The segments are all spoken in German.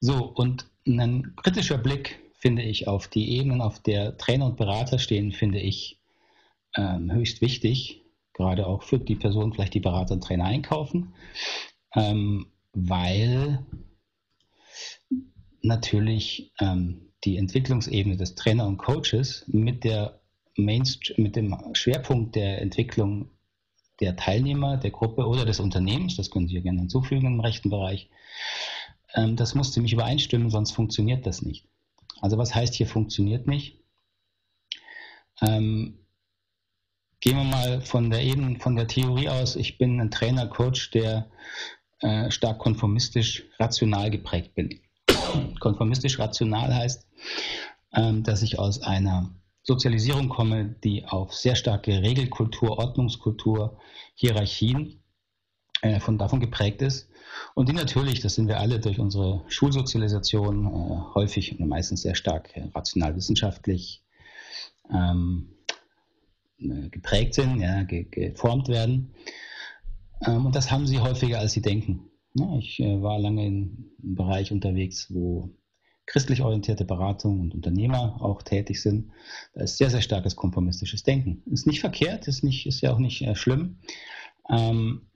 So, und ein kritischer Blick, finde ich, auf die Ebenen, auf der Trainer und Berater stehen, finde ich ähm, höchst wichtig, gerade auch für die Personen, vielleicht die Berater und Trainer einkaufen, ähm, weil natürlich ähm, die Entwicklungsebene des Trainer und Coaches mit, der Mainst mit dem Schwerpunkt der Entwicklung der Teilnehmer, der Gruppe oder des Unternehmens, das können Sie gerne hinzufügen im rechten Bereich, ähm, das muss ziemlich übereinstimmen, sonst funktioniert das nicht. Also was heißt hier funktioniert nicht? Ähm, gehen wir mal von der eben von der Theorie aus. Ich bin ein Trainer, Coach, der äh, stark konformistisch rational geprägt bin. konformistisch rational heißt, ähm, dass ich aus einer Sozialisierung komme, die auf sehr starke Regelkultur, Ordnungskultur, Hierarchien äh, von davon geprägt ist und die natürlich, das sind wir alle durch unsere Schulsozialisation äh, häufig und meistens sehr stark äh, rational wissenschaftlich ähm, äh, geprägt sind, ja, ge geformt werden. Ähm, und das haben sie häufiger, als sie denken. Ja, ich äh, war lange in einem Bereich unterwegs, wo christlich orientierte Beratung und Unternehmer auch tätig sind. Da ist sehr, sehr starkes konformistisches Denken. Ist nicht verkehrt, ist, nicht, ist ja auch nicht äh, schlimm. Ähm,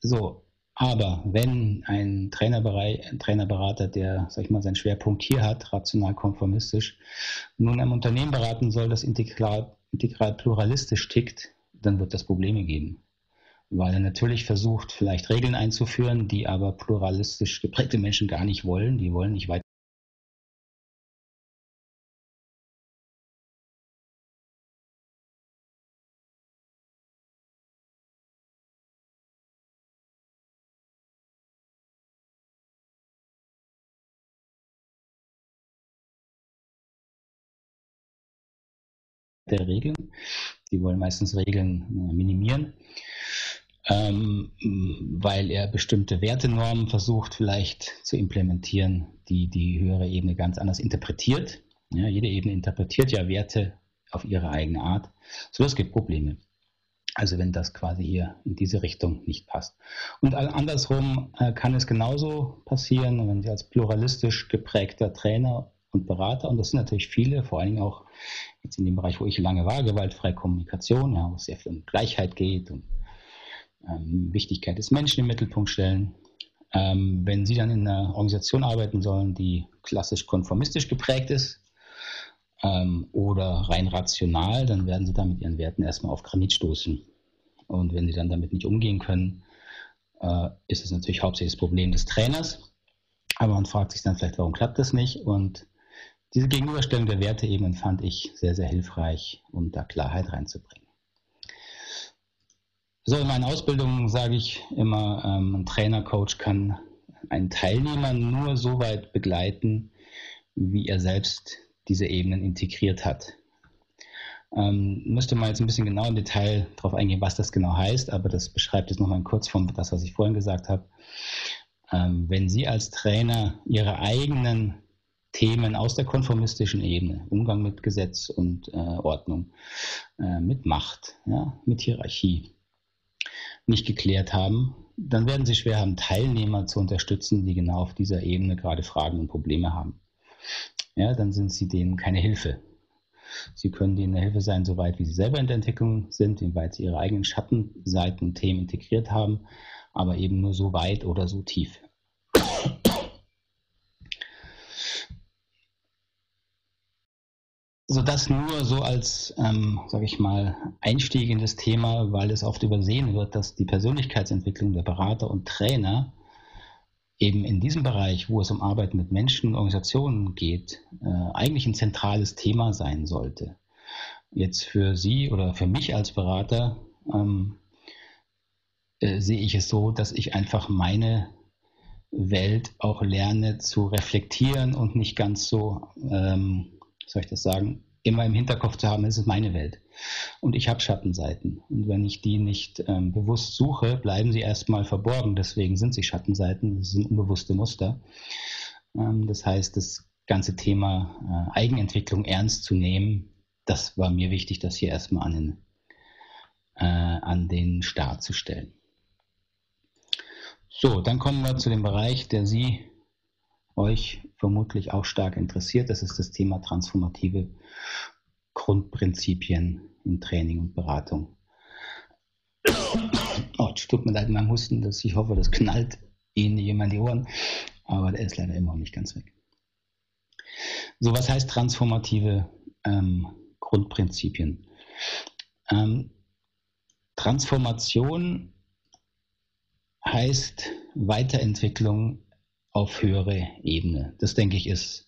so, aber wenn ein, Trainerberater, der, sag ich mal, seinen Schwerpunkt hier hat, rational konformistisch, nun einem Unternehmen beraten soll, das integral, integral pluralistisch tickt, dann wird das Probleme geben. Weil er natürlich versucht, vielleicht Regeln einzuführen, die aber pluralistisch geprägte Menschen gar nicht wollen. Die wollen nicht weiter der Regeln. Die wollen meistens Regeln äh, minimieren, ähm, weil er bestimmte Wertenormen versucht vielleicht zu implementieren, die die höhere Ebene ganz anders interpretiert. Ja, jede Ebene interpretiert ja Werte auf ihre eigene Art. So, es gibt Probleme. Also wenn das quasi hier in diese Richtung nicht passt. Und andersrum äh, kann es genauso passieren, wenn Sie als pluralistisch geprägter Trainer und Berater, und das sind natürlich viele, vor allen Dingen auch jetzt in dem Bereich, wo ich lange war, gewaltfreie Kommunikation, ja, wo es sehr viel um Gleichheit geht und ähm, Wichtigkeit des Menschen im Mittelpunkt stellen. Ähm, wenn Sie dann in einer Organisation arbeiten sollen, die klassisch konformistisch geprägt ist ähm, oder rein rational, dann werden Sie da mit Ihren Werten erstmal auf Granit stoßen. Und wenn Sie dann damit nicht umgehen können, äh, ist es natürlich hauptsächlich das Problem des Trainers. Aber man fragt sich dann vielleicht, warum klappt das nicht? Und diese Gegenüberstellung der Werteebenen fand ich sehr, sehr hilfreich, um da Klarheit reinzubringen. So, in meinen Ausbildungen sage ich immer, ähm, ein Trainer, Coach kann einen Teilnehmer nur so weit begleiten, wie er selbst diese Ebenen integriert hat. Ähm, müsste mal jetzt ein bisschen genau im Detail darauf eingehen, was das genau heißt, aber das beschreibt jetzt nochmal in Kurzform das, was ich vorhin gesagt habe. Ähm, wenn Sie als Trainer Ihre eigenen Themen aus der konformistischen Ebene, Umgang mit Gesetz und äh, Ordnung, äh, mit Macht, ja, mit Hierarchie, nicht geklärt haben, dann werden sie schwer haben, Teilnehmer zu unterstützen, die genau auf dieser Ebene gerade Fragen und Probleme haben. Ja, dann sind sie denen keine Hilfe. Sie können denen eine Hilfe sein, soweit wie sie selber in der Entwicklung sind, inwieweit sie ihre eigenen Schattenseiten und Themen integriert haben, aber eben nur so weit oder so tief. So das nur so als, ähm, sage ich mal, Einstieg in das Thema, weil es oft übersehen wird, dass die Persönlichkeitsentwicklung der Berater und Trainer eben in diesem Bereich, wo es um Arbeit mit Menschen und Organisationen geht, äh, eigentlich ein zentrales Thema sein sollte. Jetzt für Sie oder für mich als Berater ähm, äh, sehe ich es so, dass ich einfach meine Welt auch lerne zu reflektieren und nicht ganz so ähm, soll ich das sagen, immer im Hinterkopf zu haben, es ist meine Welt. Und ich habe Schattenseiten. Und wenn ich die nicht ähm, bewusst suche, bleiben sie erstmal verborgen. Deswegen sind sie Schattenseiten, das sind unbewusste Muster. Ähm, das heißt, das ganze Thema äh, Eigenentwicklung ernst zu nehmen, das war mir wichtig, das hier erstmal an den, äh, an den Start zu stellen. So, dann kommen wir zu dem Bereich, der Sie euch vermutlich auch stark interessiert. Das ist das Thema transformative Grundprinzipien in Training und Beratung. Oh, tut mir leid, mein Husten, dass ich hoffe, das knallt Ihnen jemand die Ohren, aber der ist leider immer noch nicht ganz weg. So, was heißt transformative ähm, Grundprinzipien? Ähm, Transformation heißt Weiterentwicklung auf höhere Ebene. Das denke ich ist,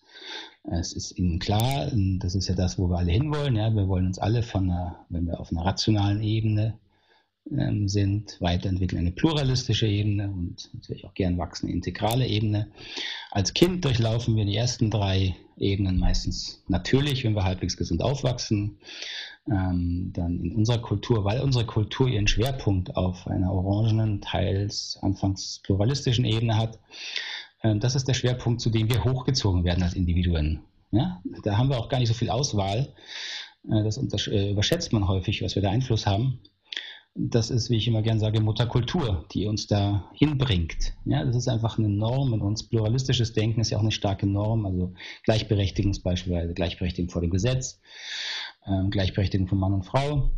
es ist Ihnen klar. Das ist ja das, wo wir alle hinwollen. Ja, wir wollen uns alle von einer, wenn wir auf einer rationalen Ebene ähm, sind, weiterentwickeln eine pluralistische Ebene und natürlich auch gern wachsende integrale Ebene. Als Kind durchlaufen wir die ersten drei Ebenen meistens natürlich, wenn wir halbwegs gesund aufwachsen. Ähm, dann in unserer Kultur, weil unsere Kultur ihren Schwerpunkt auf einer orangenen, teils anfangs pluralistischen Ebene hat. Ähm, das ist der Schwerpunkt, zu dem wir hochgezogen werden als Individuen. Ja? Da haben wir auch gar nicht so viel Auswahl. Äh, das äh, überschätzt man häufig, was wir da Einfluss haben das ist, wie ich immer gern sage, Mutterkultur, die uns da hinbringt. Ja, das ist einfach eine Norm in uns. Pluralistisches Denken ist ja auch eine starke Norm, also Gleichberechtigung beispielsweise, Gleichberechtigung vor dem Gesetz, ähm, Gleichberechtigung von Mann und Frau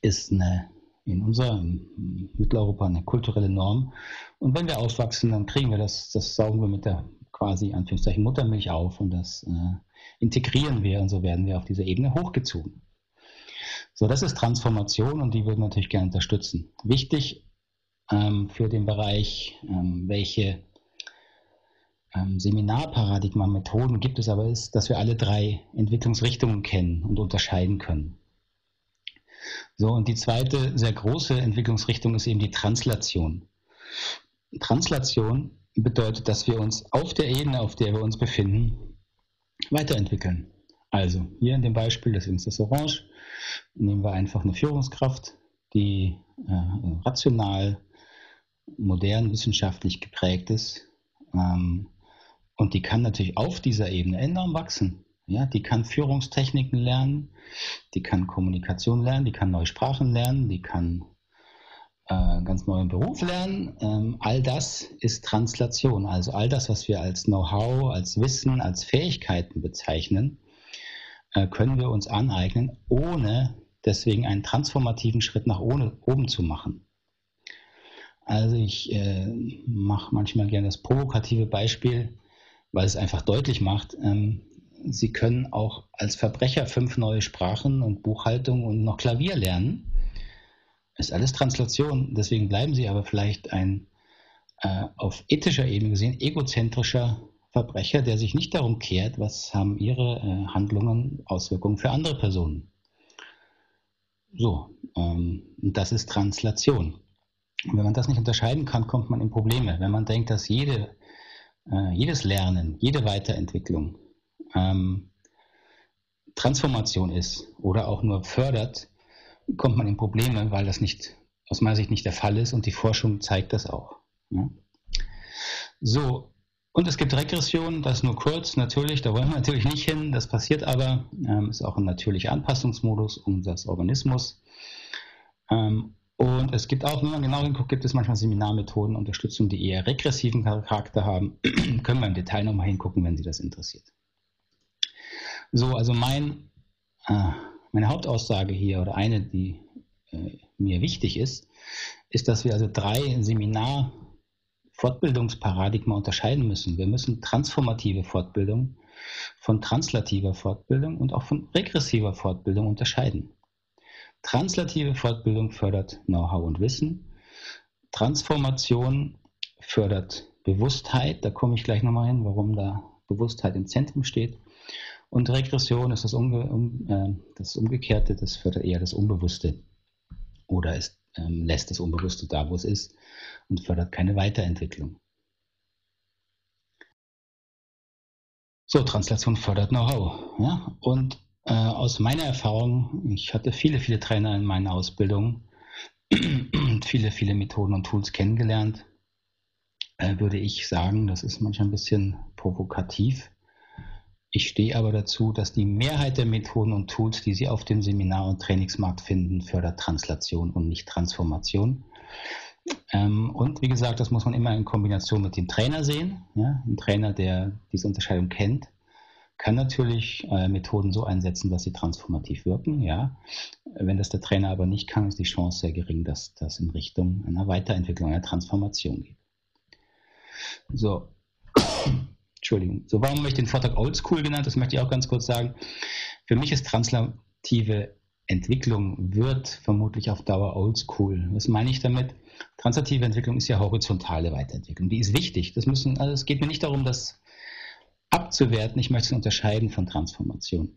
ist eine, in unserer, in Mitteleuropa eine kulturelle Norm. Und wenn wir aufwachsen, dann kriegen wir das, das saugen wir mit der quasi Anführungszeichen Muttermilch auf und das äh, integrieren wir und so werden wir auf dieser Ebene hochgezogen. So, das ist Transformation und die würden wir natürlich gerne unterstützen. Wichtig ähm, für den Bereich, ähm, welche ähm, Seminarparadigma, Methoden gibt es aber, ist, dass wir alle drei Entwicklungsrichtungen kennen und unterscheiden können. So, und die zweite sehr große Entwicklungsrichtung ist eben die Translation. Translation bedeutet, dass wir uns auf der Ebene, auf der wir uns befinden, weiterentwickeln. Also hier in dem Beispiel, deswegen ist das Orange, nehmen wir einfach eine Führungskraft, die äh, rational, modern, wissenschaftlich geprägt ist. Ähm, und die kann natürlich auf dieser Ebene enorm wachsen. Ja, die kann Führungstechniken lernen, die kann Kommunikation lernen, die kann neue Sprachen lernen, die kann äh, ganz neuen Beruf lernen. Ähm, all das ist Translation. Also all das, was wir als Know-how, als Wissen, als Fähigkeiten bezeichnen, äh, können wir uns aneignen, ohne deswegen einen transformativen Schritt nach oben zu machen. Also ich äh, mache manchmal gerne das provokative Beispiel, weil es einfach deutlich macht, ähm, Sie können auch als Verbrecher fünf neue Sprachen und Buchhaltung und noch Klavier lernen. Ist alles Translation, deswegen bleiben Sie aber vielleicht ein äh, auf ethischer Ebene gesehen egozentrischer Verbrecher, der sich nicht darum kehrt, was haben ihre äh, Handlungen Auswirkungen für andere Personen. So, ähm, das ist Translation. Und wenn man das nicht unterscheiden kann, kommt man in Probleme. Wenn man denkt, dass jede, äh, jedes Lernen, jede Weiterentwicklung ähm, Transformation ist oder auch nur fördert, kommt man in Probleme, weil das nicht aus meiner Sicht nicht der Fall ist und die Forschung zeigt das auch. Ja? So, und es gibt Regression, das nur kurz, natürlich, da wollen wir natürlich nicht hin, das passiert aber, ähm, ist auch ein natürlicher Anpassungsmodus unseres Organismus. Ähm, und es gibt auch, wenn man genau hinguckt, gibt es manchmal Seminarmethoden, Unterstützung, die eher regressiven Charakter haben. Können wir im Detail nochmal hingucken, wenn Sie das interessiert. So, also mein, äh, meine Hauptaussage hier oder eine, die äh, mir wichtig ist, ist, dass wir also drei Seminar Fortbildungsparadigma unterscheiden müssen. Wir müssen transformative Fortbildung von translativer Fortbildung und auch von regressiver Fortbildung unterscheiden. Translative Fortbildung fördert Know-how und Wissen. Transformation fördert Bewusstheit. Da komme ich gleich nochmal hin, warum da Bewusstheit im Zentrum steht. Und Regression ist das, Umge um, äh, das Umgekehrte, das fördert eher das Unbewusste oder es ähm, lässt das Unbewusste da, wo es ist und fördert keine Weiterentwicklung. So, Translation fördert Know-how. Ja? Und äh, aus meiner Erfahrung, ich hatte viele, viele Trainer in meiner Ausbildung und viele, viele Methoden und Tools kennengelernt, äh, würde ich sagen, das ist manchmal ein bisschen provokativ. Ich stehe aber dazu, dass die Mehrheit der Methoden und Tools, die Sie auf dem Seminar- und Trainingsmarkt finden, fördert Translation und nicht Transformation. Ähm, und wie gesagt, das muss man immer in Kombination mit dem Trainer sehen. Ein Trainer, der diese Unterscheidung kennt, kann natürlich äh, Methoden so einsetzen, dass sie transformativ wirken. Wenn das der Trainer aber nicht kann, ist die Chance sehr gering, dass das in Richtung einer Weiterentwicklung, einer Transformation geht. So, Entschuldigung. So, warum habe ich den Vortrag Oldschool genannt? Das möchte ich auch ganz kurz sagen. Für mich ist translative Entwicklung wird vermutlich auf Dauer oldschool. Was meine ich damit? Translative Entwicklung ist ja horizontale Weiterentwicklung. Die ist wichtig. Das müssen, also es geht mir nicht darum, das abzuwerten. Ich möchte es unterscheiden von Transformation.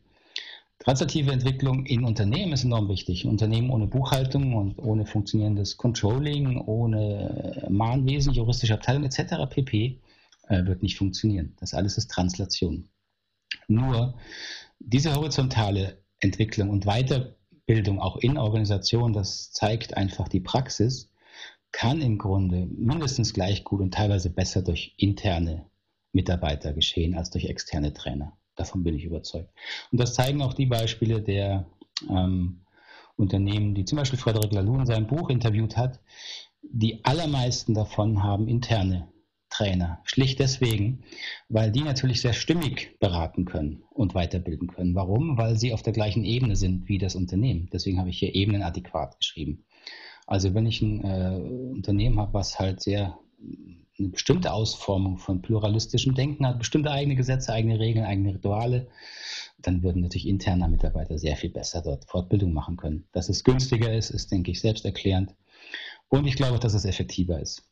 Translative Entwicklung in Unternehmen ist enorm wichtig. Unternehmen ohne Buchhaltung und ohne funktionierendes Controlling, ohne Mahnwesen, juristische Abteilung etc. pp. Äh, wird nicht funktionieren. Das alles ist Translation. Nur diese horizontale Entwicklung und Weiterbildung auch in Organisationen, das zeigt einfach die Praxis, kann im Grunde mindestens gleich gut und teilweise besser durch interne Mitarbeiter geschehen als durch externe Trainer. Davon bin ich überzeugt. Und das zeigen auch die Beispiele der ähm, Unternehmen, die zum Beispiel Frederik Laloux in seinem Buch interviewt hat. Die allermeisten davon haben interne Trainer. Schlicht deswegen, weil die natürlich sehr stimmig beraten können und weiterbilden können. Warum? Weil sie auf der gleichen Ebene sind wie das Unternehmen. Deswegen habe ich hier Ebenen adäquat geschrieben. Also wenn ich ein äh, Unternehmen habe, was halt sehr eine bestimmte Ausformung von pluralistischem Denken hat, bestimmte eigene Gesetze, eigene Regeln, eigene Rituale, dann würden natürlich interne Mitarbeiter sehr viel besser dort Fortbildung machen können. Dass es günstiger ist, ist, denke ich, selbsterklärend. Und ich glaube, dass es effektiver ist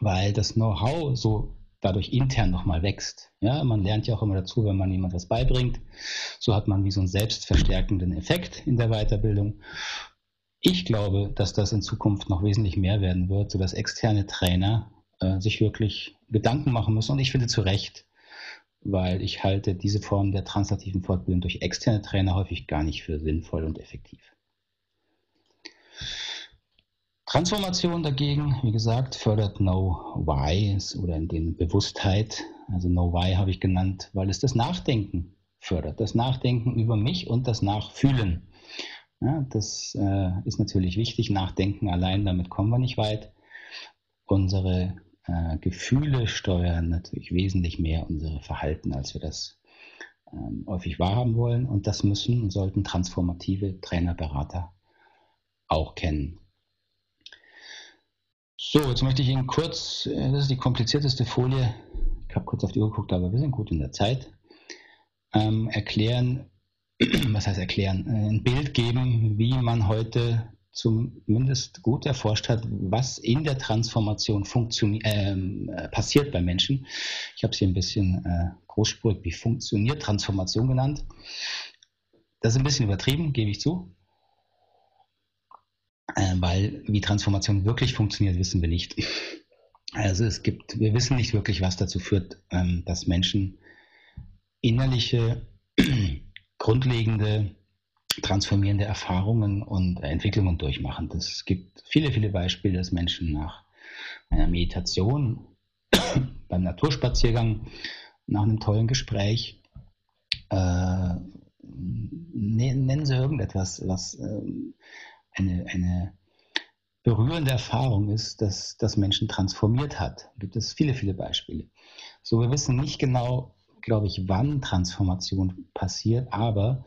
weil das Know-how so dadurch intern nochmal wächst. Ja, man lernt ja auch immer dazu, wenn man jemand was beibringt. So hat man wie so einen selbstverstärkenden Effekt in der Weiterbildung. Ich glaube, dass das in Zukunft noch wesentlich mehr werden wird, sodass externe Trainer äh, sich wirklich Gedanken machen müssen. Und ich finde zu Recht, weil ich halte diese Form der translativen Fortbildung durch externe Trainer häufig gar nicht für sinnvoll und effektiv. Transformation dagegen, wie gesagt, fördert Know-Why oder in dem Bewusstheit. Also Know-Why habe ich genannt, weil es das Nachdenken fördert. Das Nachdenken über mich und das Nachfühlen. Ja, das äh, ist natürlich wichtig. Nachdenken allein, damit kommen wir nicht weit. Unsere äh, Gefühle steuern natürlich wesentlich mehr unsere Verhalten, als wir das ähm, häufig wahrhaben wollen. Und das müssen und sollten transformative Trainer, Berater auch kennen. So, jetzt möchte ich Ihnen kurz, äh, das ist die komplizierteste Folie, ich habe kurz auf die Uhr geguckt, aber wir sind gut in der Zeit, ähm, erklären, was heißt erklären, äh, ein Bild geben, wie man heute zumindest gut erforscht hat, was in der Transformation ähm, äh, passiert bei Menschen. Ich habe es hier ein bisschen äh, großspurig wie funktioniert Transformation genannt. Das ist ein bisschen übertrieben, gebe ich zu weil wie Transformation wirklich funktioniert, wissen wir nicht. Also es gibt, wir wissen nicht wirklich, was dazu führt, ähm, dass Menschen innerliche, grundlegende, transformierende Erfahrungen und Entwicklungen durchmachen. Es gibt viele, viele Beispiele, dass Menschen nach einer Meditation, beim Naturspaziergang, nach einem tollen Gespräch, äh, nennen sie irgendetwas, was äh, eine, eine berührende Erfahrung ist, dass das Menschen transformiert hat. Da gibt es viele, viele Beispiele. So, wir wissen nicht genau, glaube ich, wann Transformation passiert, aber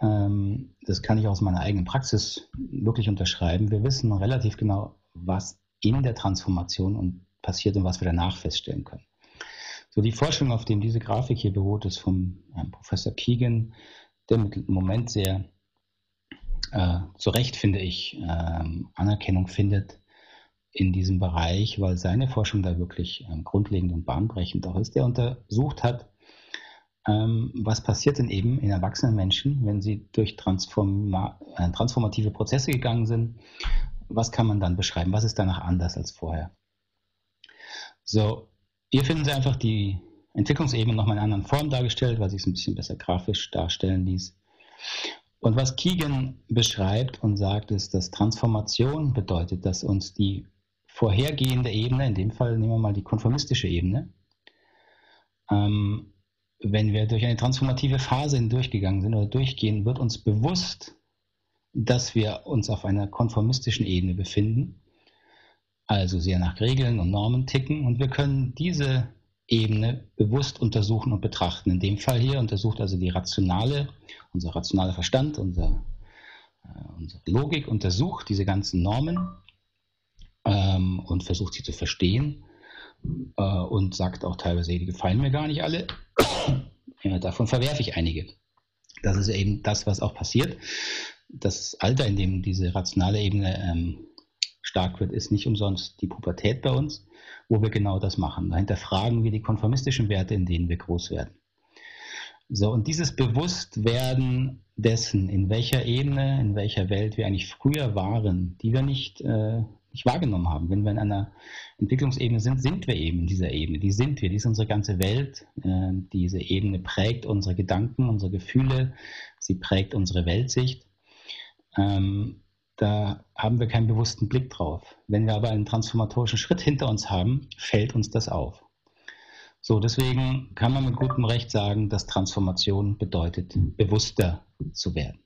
ähm, das kann ich aus meiner eigenen Praxis wirklich unterschreiben. Wir wissen relativ genau, was in der Transformation passiert und was wir danach feststellen können. So, die Forschung, auf dem diese Grafik hier beruht, ist vom äh, Professor Keegan, der im Moment sehr äh, zu Recht, finde ich, äh, Anerkennung findet in diesem Bereich, weil seine Forschung da wirklich ähm, grundlegend und bahnbrechend auch ist. Der untersucht hat, ähm, was passiert denn eben in erwachsenen Menschen, wenn sie durch Transforma äh, transformative Prozesse gegangen sind. Was kann man dann beschreiben? Was ist danach anders als vorher? So, hier finden Sie einfach die Entwicklungsebene nochmal in anderen Form dargestellt, weil sich es ein bisschen besser grafisch darstellen ließ. Und was Keegan beschreibt und sagt, ist, dass Transformation bedeutet, dass uns die vorhergehende Ebene, in dem Fall nehmen wir mal die konformistische Ebene, ähm, wenn wir durch eine transformative Phase hindurchgegangen sind oder durchgehen, wird uns bewusst, dass wir uns auf einer konformistischen Ebene befinden also sehr nach Regeln und Normen ticken. Und wir können diese Ebene bewusst untersuchen und betrachten. In dem Fall hier untersucht also die rationale, unser rationaler Verstand, unser, äh, unsere Logik untersucht diese ganzen Normen ähm, und versucht sie zu verstehen äh, und sagt auch teilweise, die gefallen mir gar nicht alle. ja, davon verwerfe ich einige. Das ist eben das, was auch passiert. Das Alter, in dem diese rationale Ebene ähm, stark wird, ist nicht umsonst die Pubertät bei uns, wo wir genau das machen. Da hinterfragen wir die konformistischen Werte, in denen wir groß werden. So, und dieses Bewusstwerden dessen, in welcher Ebene, in welcher Welt wir eigentlich früher waren, die wir nicht, äh, nicht wahrgenommen haben. Wenn wir in einer Entwicklungsebene sind, sind wir eben in dieser Ebene. Die sind wir, die ist unsere ganze Welt. Äh, diese Ebene prägt unsere Gedanken, unsere Gefühle, sie prägt unsere Weltsicht. Ähm, da haben wir keinen bewussten Blick drauf. Wenn wir aber einen transformatorischen Schritt hinter uns haben, fällt uns das auf. So, deswegen kann man mit gutem Recht sagen, dass Transformation bedeutet, bewusster zu werden.